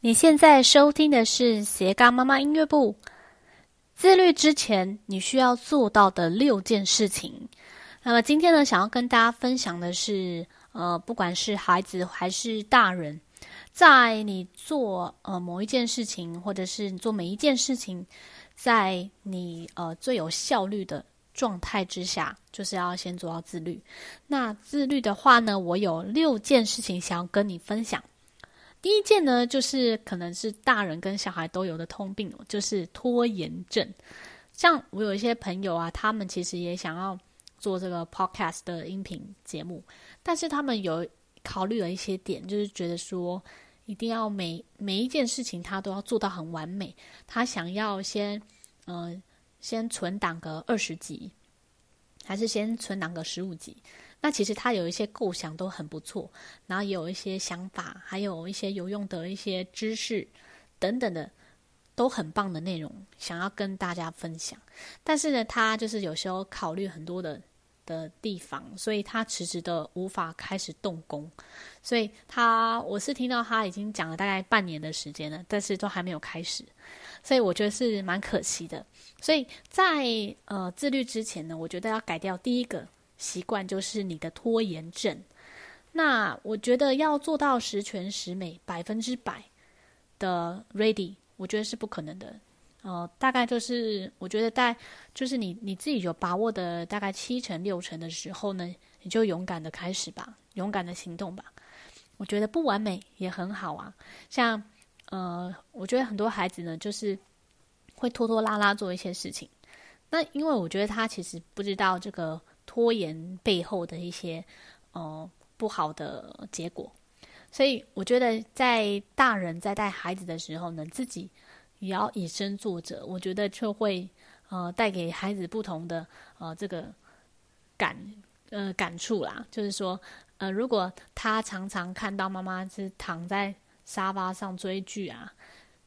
你现在收听的是斜杠妈妈音乐部。自律之前，你需要做到的六件事情。那么今天呢，想要跟大家分享的是，呃，不管是孩子还是大人，在你做呃某一件事情，或者是你做每一件事情，在你呃最有效率的状态之下，就是要先做到自律。那自律的话呢，我有六件事情想要跟你分享。第一件呢，就是可能是大人跟小孩都有的通病，就是拖延症。像我有一些朋友啊，他们其实也想要做这个 podcast 的音频节目，但是他们有考虑了一些点，就是觉得说一定要每每一件事情他都要做到很完美，他想要先嗯、呃、先存档个二十集，还是先存档个十五集。那其实他有一些构想都很不错，然后有一些想法，还有一些有用的一些知识等等的，都很棒的内容，想要跟大家分享。但是呢，他就是有时候考虑很多的的地方，所以他迟迟的无法开始动工。所以他，我是听到他已经讲了大概半年的时间了，但是都还没有开始。所以我觉得是蛮可惜的。所以在呃自律之前呢，我觉得要改掉第一个。习惯就是你的拖延症。那我觉得要做到十全十美、百分之百的 ready，我觉得是不可能的。呃，大概就是我觉得在就是你你自己有把握的大概七成六成的时候呢，你就勇敢的开始吧，勇敢的行动吧。我觉得不完美也很好啊。像呃，我觉得很多孩子呢，就是会拖拖拉拉做一些事情。那因为我觉得他其实不知道这个。拖延背后的一些呃不好的结果，所以我觉得在大人在带孩子的时候呢，自己也要以身作则，我觉得就会呃带给孩子不同的呃这个感呃感触啦。就是说呃，如果他常常看到妈妈是躺在沙发上追剧啊，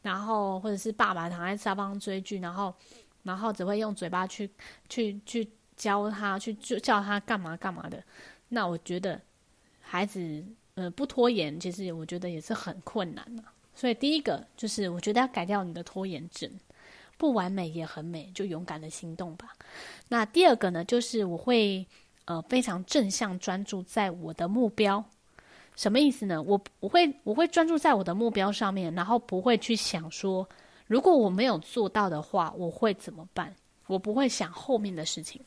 然后或者是爸爸躺在沙发上追剧，然后然后只会用嘴巴去去去。教他去就叫他干嘛干嘛的，那我觉得孩子呃不拖延，其实我觉得也是很困难的。所以第一个就是我觉得要改掉你的拖延症，不完美也很美，就勇敢的行动吧。那第二个呢，就是我会呃非常正向专注在我的目标，什么意思呢？我我会我会专注在我的目标上面，然后不会去想说如果我没有做到的话，我会怎么办？我不会想后面的事情，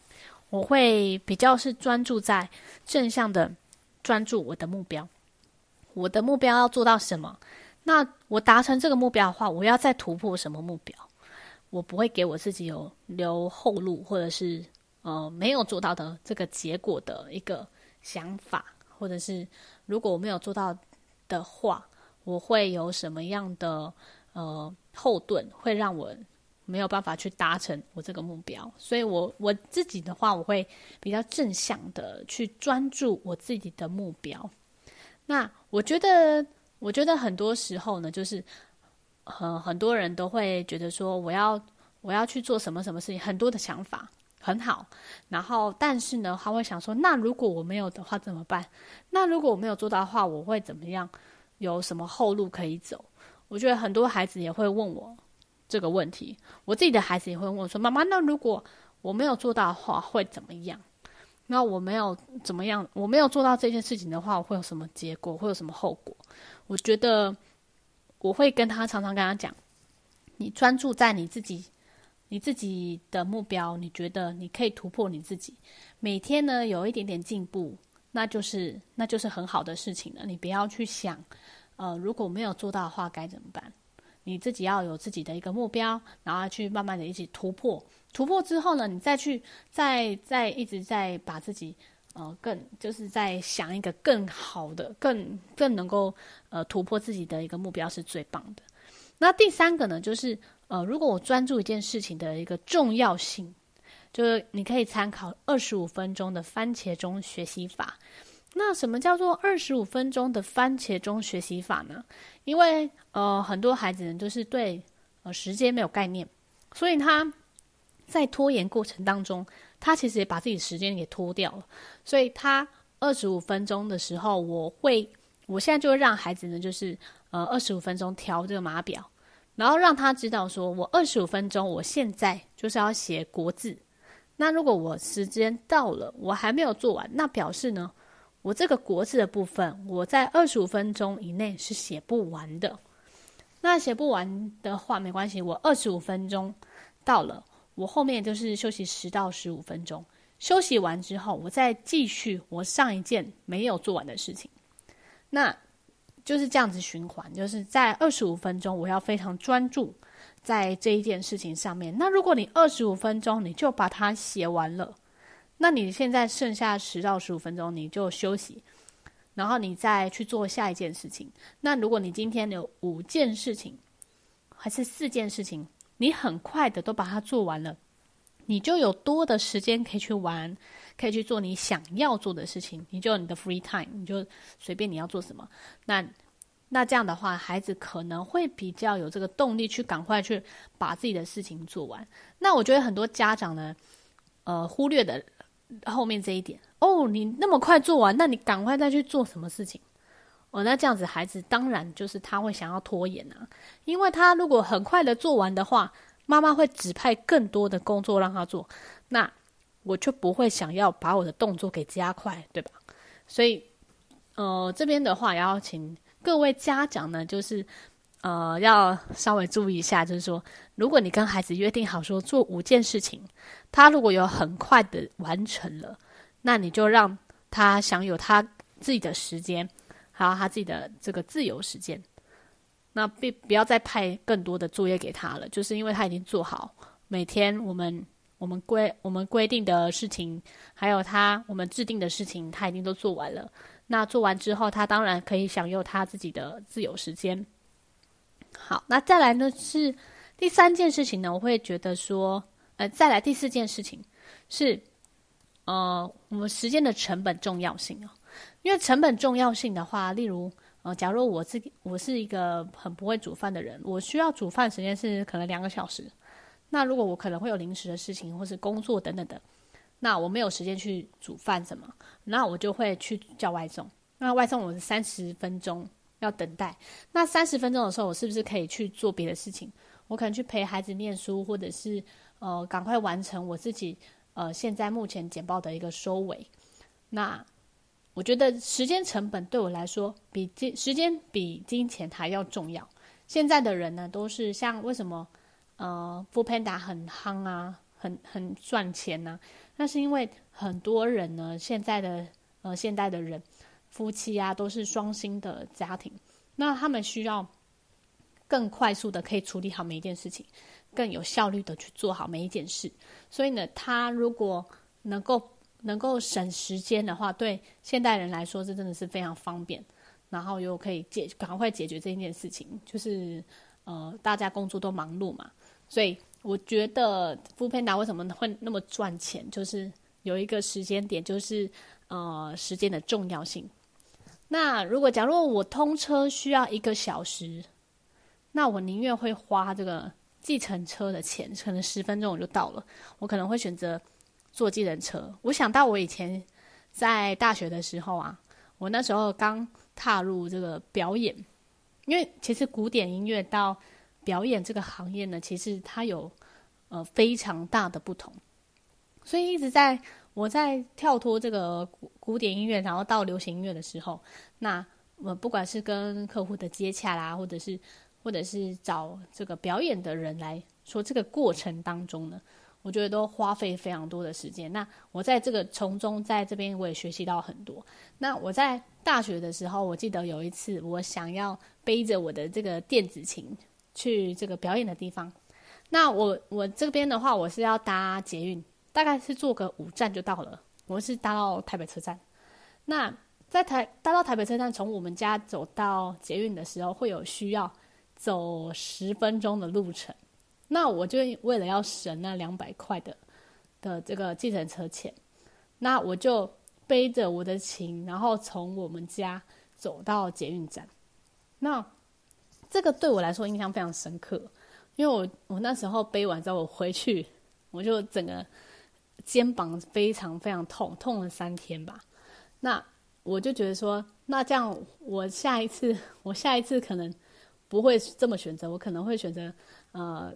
我会比较是专注在正向的专注我的目标。我的目标要做到什么？那我达成这个目标的话，我要再突破什么目标？我不会给我自己有留后路，或者是呃没有做到的这个结果的一个想法，或者是如果我没有做到的话，我会有什么样的呃后盾，会让我。没有办法去达成我这个目标，所以我我自己的话，我会比较正向的去专注我自己的目标。那我觉得，我觉得很多时候呢，就是很很多人都会觉得说，我要我要去做什么什么事情，很多的想法很好，然后但是呢，他会想说，那如果我没有的话怎么办？那如果我没有做到的话，我会怎么样？有什么后路可以走？我觉得很多孩子也会问我。这个问题，我自己的孩子也会问我说：“妈妈，那如果我没有做到的话，会怎么样？那我没有怎么样，我没有做到这件事情的话，我会有什么结果？会有什么后果？”我觉得我会跟他常常跟他讲：“你专注在你自己，你自己的目标，你觉得你可以突破你自己，每天呢有一点点进步，那就是那就是很好的事情了。你不要去想，呃，如果没有做到的话该怎么办？”你自己要有自己的一个目标，然后去慢慢的一起突破。突破之后呢，你再去再再一直在把自己呃更就是在想一个更好的、更更能够呃突破自己的一个目标是最棒的。那第三个呢，就是呃如果我专注一件事情的一个重要性，就是你可以参考二十五分钟的番茄钟学习法。那什么叫做二十五分钟的番茄钟学习法呢？因为呃，很多孩子呢，就是对呃时间没有概念，所以他在拖延过程当中，他其实也把自己时间给拖掉了。所以他二十五分钟的时候，我会我现在就会让孩子呢，就是呃二十五分钟调这个码表，然后让他知道说，我二十五分钟，我现在就是要写国字。那如果我时间到了，我还没有做完，那表示呢，我这个国字的部分，我在二十五分钟以内是写不完的。那写不完的话没关系，我二十五分钟到了，我后面就是休息十到十五分钟。休息完之后，我再继续我上一件没有做完的事情。那就是这样子循环，就是在二十五分钟，我要非常专注在这一件事情上面。那如果你二十五分钟你就把它写完了，那你现在剩下十到十五分钟你就休息，然后你再去做下一件事情。那如果你今天有五件事情，还是四件事情，你很快的都把它做完了。你就有多的时间可以去玩，可以去做你想要做的事情。你就有你的 free time，你就随便你要做什么。那那这样的话，孩子可能会比较有这个动力去赶快去把自己的事情做完。那我觉得很多家长呢，呃，忽略的后面这一点。哦，你那么快做完，那你赶快再去做什么事情？哦，那这样子孩子当然就是他会想要拖延啊，因为他如果很快的做完的话。妈妈会指派更多的工作让他做，那我就不会想要把我的动作给加快，对吧？所以，呃，这边的话也要请各位家长呢，就是呃，要稍微注意一下，就是说，如果你跟孩子约定好说做五件事情，他如果有很快的完成了，那你就让他享有他自己的时间，还有他自己的这个自由时间。那不不要再派更多的作业给他了，就是因为他已经做好每天我们我们规我们规定的事情，还有他我们制定的事情，他已经都做完了。那做完之后，他当然可以享有他自己的自由时间。好，那再来呢是第三件事情呢，我会觉得说，呃，再来第四件事情是，呃，我们时间的成本重要性哦，因为成本重要性的话，例如。呃，假如我自己我是一个很不会煮饭的人，我需要煮饭时间是可能两个小时。那如果我可能会有临时的事情或是工作等等的，那我没有时间去煮饭什么，那我就会去叫外送。那外送我是三十分钟要等待，那三十分钟的时候，我是不是可以去做别的事情？我可能去陪孩子念书，或者是呃赶快完成我自己呃现在目前简报的一个收尾。那我觉得时间成本对我来说比金时间比金钱还要重要。现在的人呢，都是像为什么呃，foodpanda 很夯啊，很很赚钱呢？那是因为很多人呢，现在的呃现代的人夫妻啊，都是双薪的家庭，那他们需要更快速的可以处理好每一件事情，更有效率的去做好每一件事。所以呢，他如果能够。能够省时间的话，对现代人来说，这真的是非常方便，然后又可以解赶快解决这一件事情。就是呃，大家工作都忙碌嘛，所以我觉得 foodpanda 为什么会那么赚钱，就是有一个时间点，就是呃时间的重要性。那如果假如我通车需要一个小时，那我宁愿会花这个计程车的钱，可能十分钟我就到了，我可能会选择。坐计程车，我想到我以前在大学的时候啊，我那时候刚踏入这个表演，因为其实古典音乐到表演这个行业呢，其实它有呃非常大的不同，所以一直在我在跳脱这个古古典音乐，然后到流行音乐的时候，那呃不管是跟客户的接洽啦，或者是或者是找这个表演的人来说，这个过程当中呢。我觉得都花费非常多的时间。那我在这个从中，在这边我也学习到很多。那我在大学的时候，我记得有一次，我想要背着我的这个电子琴去这个表演的地方。那我我这边的话，我是要搭捷运，大概是坐个五站就到了。我是搭到台北车站。那在台搭到台北车站，从我们家走到捷运的时候，会有需要走十分钟的路程。那我就为了要省那两百块的的这个计程车钱，那我就背着我的琴，然后从我们家走到捷运站。那这个对我来说印象非常深刻，因为我我那时候背完之后我回去，我就整个肩膀非常非常痛，痛了三天吧。那我就觉得说，那这样我下一次，我下一次可能不会这么选择，我可能会选择呃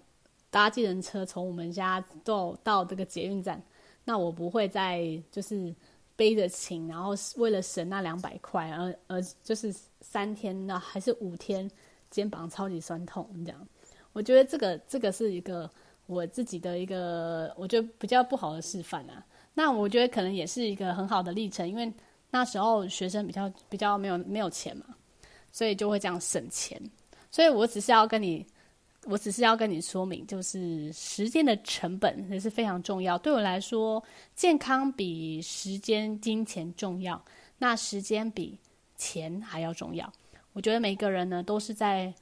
搭计程车从我们家到到这个捷运站。那我不会再就是背着琴，然后为了省那两百块，而而就是三天那还是五天，肩膀超级酸痛这样。我觉得这个这个是一个我自己的一个我觉得比较不好的示范啊。那我觉得可能也是一个很好的历程，因为那时候学生比较比较没有没有钱嘛，所以就会这样省钱。所以我只是要跟你。我只是要跟你说明，就是时间的成本也是非常重要。对我来说，健康比时间、金钱重要，那时间比钱还要重要。我觉得每个人呢，都是在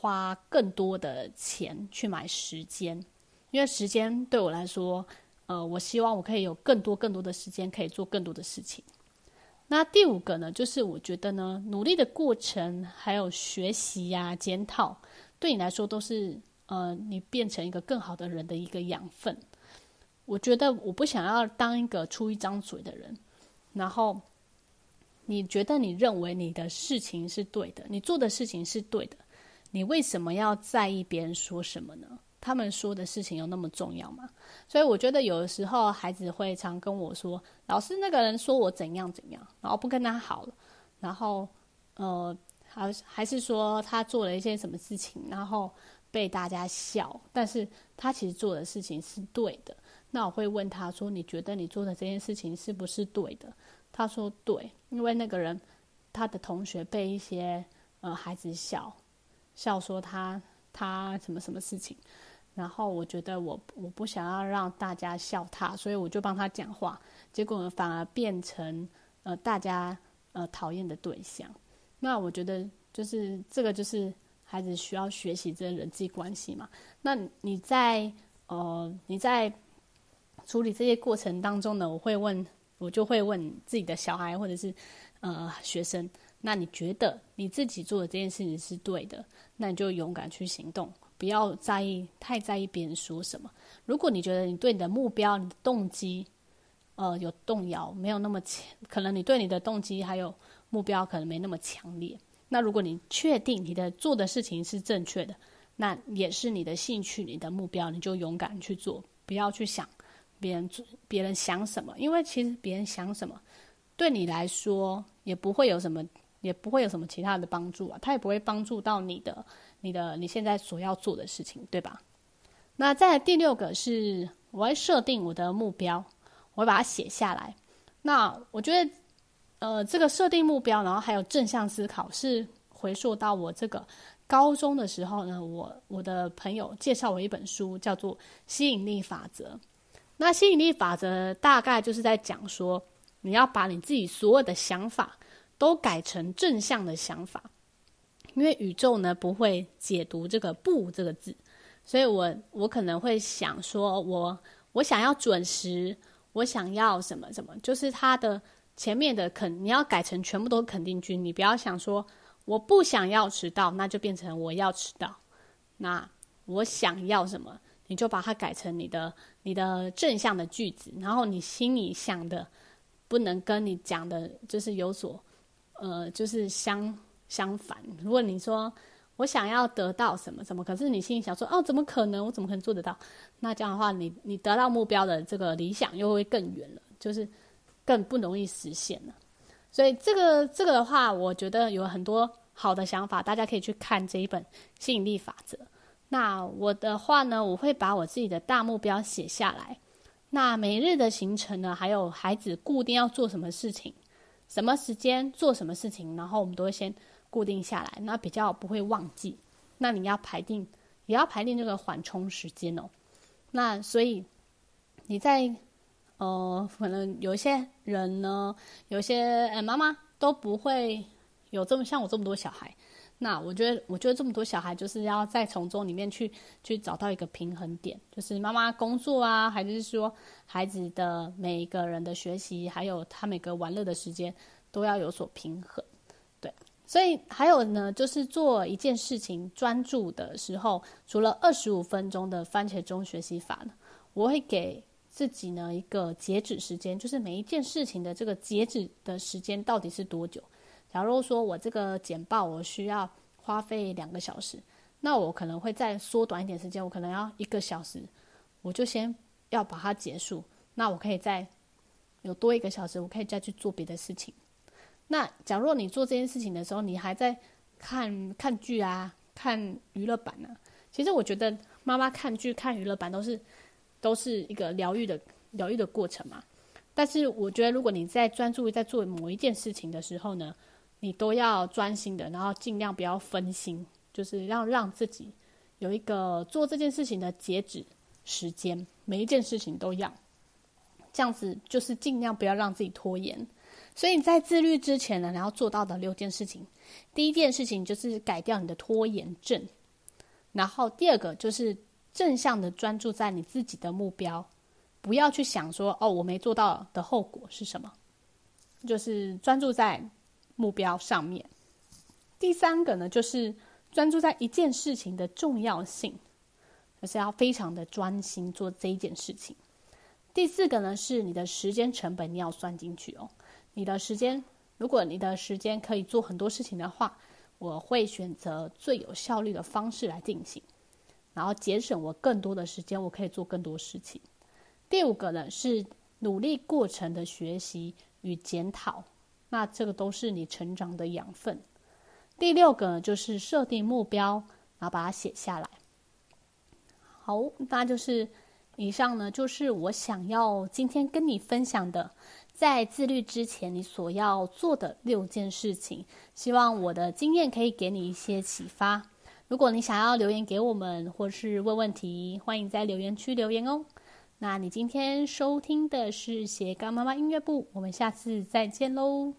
花更多的钱去买时间，因为时间对我来说，呃，我希望我可以有更多更多的时间，可以做更多的事情。那第五个呢，就是我觉得呢，努力的过程，还有学习呀、检讨。对你来说都是呃，你变成一个更好的人的一个养分。我觉得我不想要当一个出一张嘴的人。然后你觉得你认为你的事情是对的，你做的事情是对的，你为什么要在意别人说什么呢？他们说的事情有那么重要吗？所以我觉得有的时候孩子会常跟我说：“老师，那个人说我怎样怎样，然后不跟他好了。”然后呃。还还是说他做了一些什么事情，然后被大家笑，但是他其实做的事情是对的。那我会问他说：“你觉得你做的这件事情是不是对的？”他说：“对，因为那个人他的同学被一些呃孩子笑，笑说他他什么什么事情，然后我觉得我我不想要让大家笑他，所以我就帮他讲话，结果反而变成呃大家呃讨厌的对象。”那我觉得就是这个，就是孩子需要学习这人际关系嘛。那你在呃你在处理这些过程当中呢，我会问，我就会问自己的小孩或者是呃学生，那你觉得你自己做的这件事情是对的，那你就勇敢去行动，不要在意太在意别人说什么。如果你觉得你对你的目标、你的动机呃有动摇，没有那么强，可能你对你的动机还有。目标可能没那么强烈。那如果你确定你的做的事情是正确的，那也是你的兴趣、你的目标，你就勇敢去做，不要去想别人别人想什么，因为其实别人想什么，对你来说也不会有什么，也不会有什么其他的帮助啊，他也不会帮助到你的、你的你现在所要做的事情，对吧？那在第六个是，我会设定我的目标，我会把它写下来。那我觉得。呃，这个设定目标，然后还有正向思考，是回溯到我这个高中的时候呢。我我的朋友介绍我一本书，叫做《吸引力法则》。那吸引力法则大概就是在讲说，你要把你自己所有的想法都改成正向的想法，因为宇宙呢不会解读这个“不”这个字，所以我我可能会想说，我我想要准时，我想要什么什么，就是它的。前面的肯你要改成全部都肯定句，你不要想说我不想要迟到，那就变成我要迟到。那我想要什么，你就把它改成你的你的正向的句子，然后你心里想的不能跟你讲的，就是有所呃，就是相相反。如果你说我想要得到什么什么，可是你心里想说哦，怎么可能？我怎么可能做得到？那这样的话，你你得到目标的这个理想又会更远了，就是。更不容易实现了，所以这个这个的话，我觉得有很多好的想法，大家可以去看这一本吸引力法则。那我的话呢，我会把我自己的大目标写下来。那每日的行程呢，还有孩子固定要做什么事情，什么时间做什么事情，然后我们都会先固定下来，那比较不会忘记。那你要排定，也要排定这个缓冲时间哦。那所以你在。呃，可能有一些人呢，有些呃妈妈都不会有这么像我这么多小孩。那我觉得，我觉得这么多小孩就是要在从中里面去去找到一个平衡点，就是妈妈工作啊，还是说孩子的每一个人的学习，还有他每个玩乐的时间都要有所平衡。对，所以还有呢，就是做一件事情专注的时候，除了二十五分钟的番茄钟学习法呢，我会给。自己呢一个截止时间，就是每一件事情的这个截止的时间到底是多久？假如说我这个简报我需要花费两个小时，那我可能会再缩短一点时间，我可能要一个小时，我就先要把它结束。那我可以再有多一个小时，我可以再去做别的事情。那假如你做这件事情的时候，你还在看看剧啊、看娱乐版呢、啊？其实我觉得妈妈看剧、看娱乐版都是都是一个疗愈的疗愈的过程嘛。但是我觉得，如果你在专注于在做某一件事情的时候呢，你都要专心的，然后尽量不要分心，就是要让自己有一个做这件事情的截止时间，每一件事情都要这样子，就是尽量不要让自己拖延。所以在自律之前呢，你要做到的六件事情，第一件事情就是改掉你的拖延症，然后第二个就是正向的专注在你自己的目标，不要去想说哦，我没做到的后果是什么，就是专注在目标上面。第三个呢，就是专注在一件事情的重要性，就是要非常的专心做这一件事情。第四个呢，是你的时间成本你要算进去哦。你的时间，如果你的时间可以做很多事情的话，我会选择最有效率的方式来进行，然后节省我更多的时间，我可以做更多事情。第五个呢，是努力过程的学习与检讨，那这个都是你成长的养分。第六个，就是设定目标，然后把它写下来。好，那就是以上呢，就是我想要今天跟你分享的。在自律之前，你所要做的六件事情，希望我的经验可以给你一些启发。如果你想要留言给我们，或是问问题，欢迎在留言区留言哦。那你今天收听的是斜杠妈妈音乐部，我们下次再见喽。